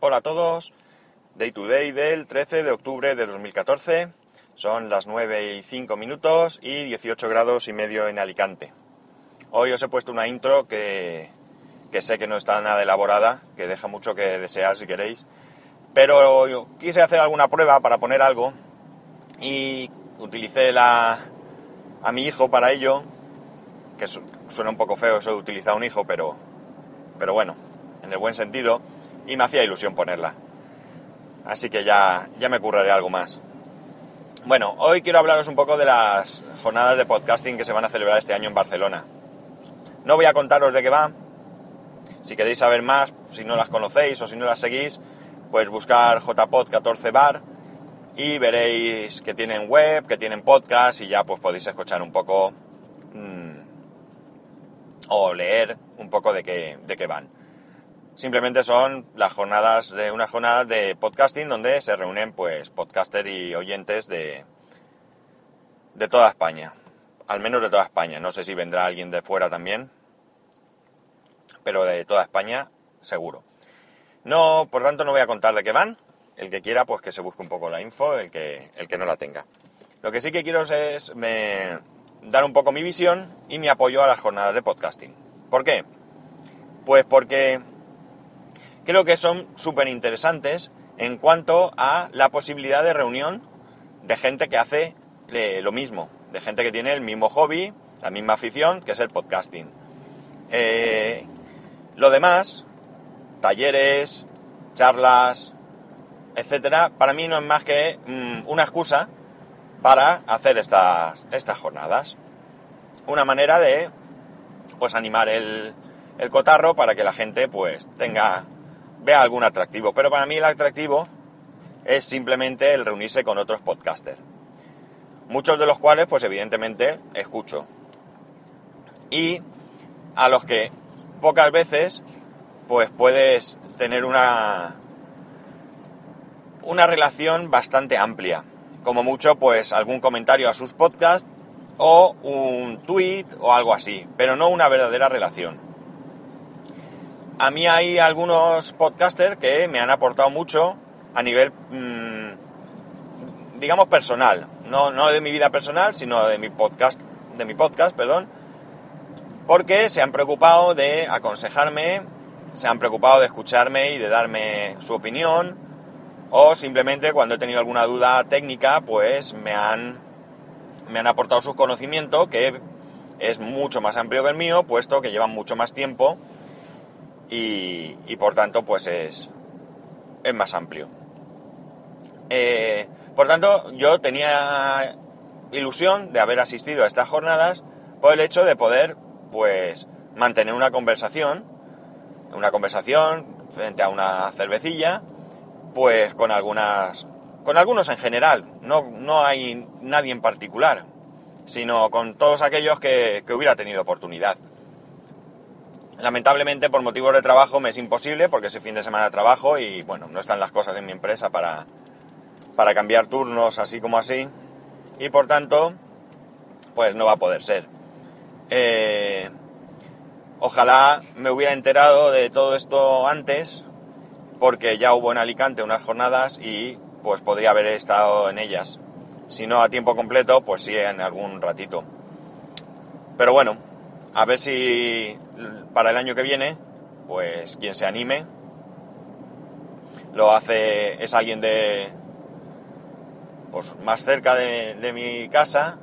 Hola a todos, Day to Day del 13 de octubre de 2014. Son las 9 y 5 minutos y 18 grados y medio en Alicante. Hoy os he puesto una intro que, que sé que no está nada elaborada, que deja mucho que desear si queréis, pero quise hacer alguna prueba para poner algo y utilicé la, a mi hijo para ello, que su- suena un poco feo eso de utilizar un hijo, pero, pero bueno, en el buen sentido, y me hacía ilusión ponerla. Así que ya, ya me curraré algo más. Bueno, hoy quiero hablaros un poco de las jornadas de podcasting que se van a celebrar este año en Barcelona. No voy a contaros de qué va. Si queréis saber más, si no las conocéis o si no las seguís, pues buscar JPod 14 Bar y veréis que tienen web, que tienen podcast y ya pues podéis escuchar un poco mm, o leer un poco de qué, de qué van. Simplemente son las jornadas de una jornada de podcasting donde se reúnen pues podcaster y oyentes de, de toda España. Al menos de toda España. No sé si vendrá alguien de fuera también. Pero de toda España seguro. No, por tanto no voy a contar de qué van. El que quiera pues que se busque un poco la info, el que, el que no la tenga. Lo que sí que quiero es me- dar un poco mi visión y mi apoyo a las jornadas de podcasting. ¿Por qué? Pues porque creo que son súper interesantes en cuanto a la posibilidad de reunión de gente que hace eh, lo mismo, de gente que tiene el mismo hobby, la misma afición, que es el podcasting. Eh, lo demás, talleres, charlas, etcétera, para mí no es más que mm, una excusa para hacer estas, estas jornadas. Una manera de pues animar el, el cotarro para que la gente pues tenga vea algún atractivo. Pero para mí el atractivo es simplemente el reunirse con otros podcasters. Muchos de los cuales pues evidentemente escucho. Y a los que pocas veces pues puedes tener una una relación bastante amplia. Como mucho, pues algún comentario a sus podcasts o un tweet o algo así, pero no una verdadera relación. A mí hay algunos podcasters que me han aportado mucho a nivel, mm, digamos, personal. No, no de mi vida personal, sino de mi podcast, de mi podcast, perdón. Porque se han preocupado de aconsejarme, se han preocupado de escucharme y de darme su opinión o simplemente cuando he tenido alguna duda técnica, pues me han, me han aportado su conocimiento, que es mucho más amplio que el mío, puesto que llevan mucho más tiempo y, por tanto, pues es, es más amplio. Eh, por tanto, yo tenía ilusión de haber asistido a estas jornadas por el hecho de poder, pues, mantener una conversación, una conversación frente a una cervecilla, pues con algunas con algunos en general. No, no hay nadie en particular sino con todos aquellos que, que hubiera tenido oportunidad. Lamentablemente por motivos de trabajo me es imposible porque ese fin de semana trabajo y bueno no están las cosas en mi empresa para para cambiar turnos así como así. Y por tanto pues no va a poder ser. Eh, ojalá me hubiera enterado de todo esto antes porque ya hubo en Alicante unas jornadas y pues podría haber estado en ellas. Si no a tiempo completo, pues sí en algún ratito. Pero bueno, a ver si para el año que viene, pues quien se anime, lo hace, es alguien de, pues más cerca de, de mi casa,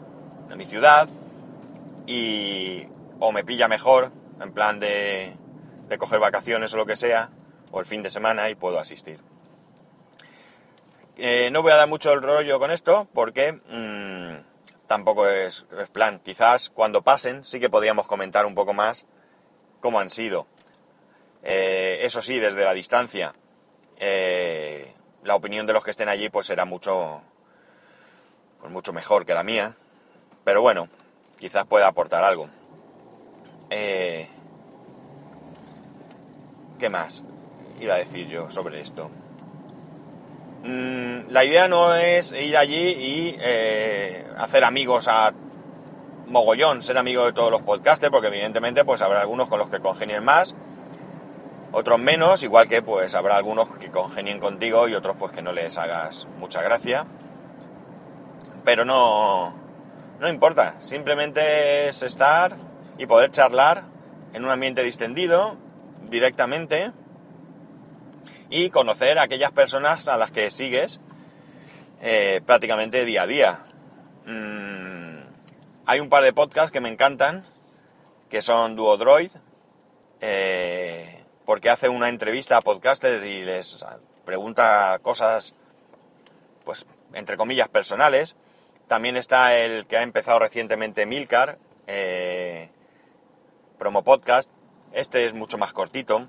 de mi ciudad, y o me pilla mejor, en plan de, de coger vacaciones o lo que sea, o el fin de semana y puedo asistir. Eh, no voy a dar mucho el rollo con esto porque mm, tampoco es, plan. Quizás cuando pasen sí que podríamos comentar un poco más cómo han sido. Eh, eso sí, desde la distancia, eh, la opinión de los que estén allí pues será mucho, pues mucho mejor que la mía. Pero bueno, quizás pueda aportar algo. ¿Qué más iba a decir yo sobre esto? Mm, la idea no es ir allí y eh, hacer amigos a mogollón ser amigo de todos los podcasters, porque evidentemente pues habrá algunos con los que congenien más, otros menos, igual que pues habrá algunos que congenien contigo y otros pues que no les hagas mucha gracia. Pero no, no importa, simplemente es estar y poder charlar en un ambiente distendido, directamente, y conocer a aquellas personas a las que sigues eh, prácticamente día a día. Mm, hay un par de podcasts que me encantan, que son Duodroid, eh, porque hace una entrevista a podcasters y les pregunta cosas, pues, entre comillas, personales. También está el que ha empezado recientemente Milcar, eh, promo podcast. Este es mucho más cortito.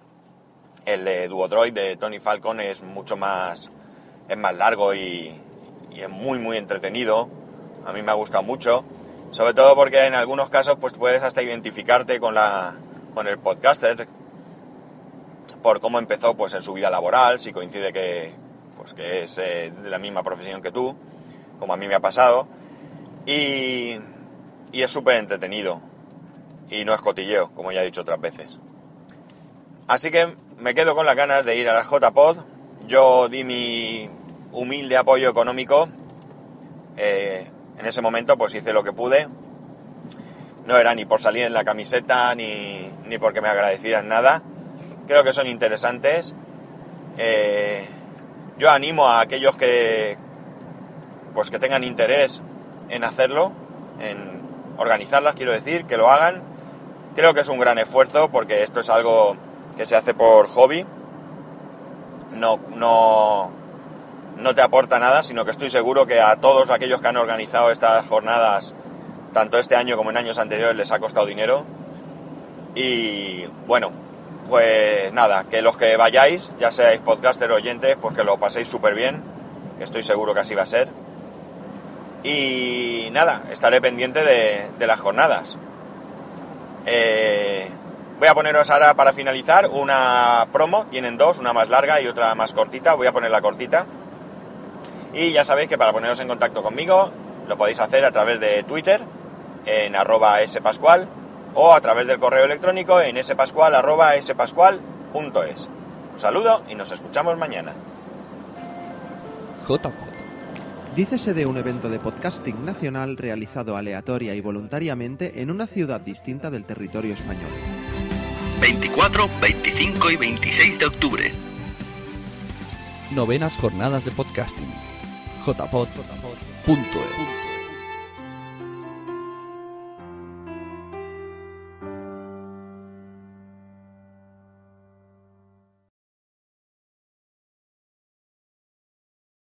El de Duodroid de Tony Falcon es mucho más, es más largo y, y es muy muy entretenido. A mí me ha gustado mucho, sobre todo porque en algunos casos pues puedes hasta identificarte con la con el podcaster por cómo empezó pues en su vida laboral, si coincide que pues que es eh, de la misma profesión que tú, como a mí me ha pasado y, y es súper entretenido y no es cotilleo, como ya he dicho otras veces. Así que me quedo con las ganas de ir a la JPod. Yo di mi humilde apoyo económico. Eh, en ese momento pues hice lo que pude. No era ni por salir en la camiseta ni, ni porque me agradecieran nada. Creo que son interesantes. Eh, yo animo a aquellos que pues que tengan interés en hacerlo, en organizarlas, quiero decir, que lo hagan. Creo que es un gran esfuerzo porque esto es algo que se hace por hobby. No, no, no te aporta nada, sino que estoy seguro que a todos aquellos que han organizado estas jornadas, tanto este año como en años anteriores, les ha costado dinero. Y bueno, pues nada, que los que vayáis, ya seáis podcaster o oyentes, pues que lo paséis súper bien, que estoy seguro que así va a ser. Y nada, estaré pendiente de, las jornadas. Eh, voy a poneros ahora para finalizar una promo, tienen dos, una más larga y otra más cortita, voy a poner la cortita y ya sabéis que para poneros en contacto conmigo lo podéis hacer a través de Twitter en arroba spascual o a través del correo electrónico en spascual arroba spascual.es. Un saludo y nos escuchamos mañana. JPod. Dícese de un evento de podcasting nacional realizado aleatoria y voluntariamente en una ciudad distinta del territorio español. 24, 25 y 26 de octubre. Novenas jornadas de podcasting jpod.es.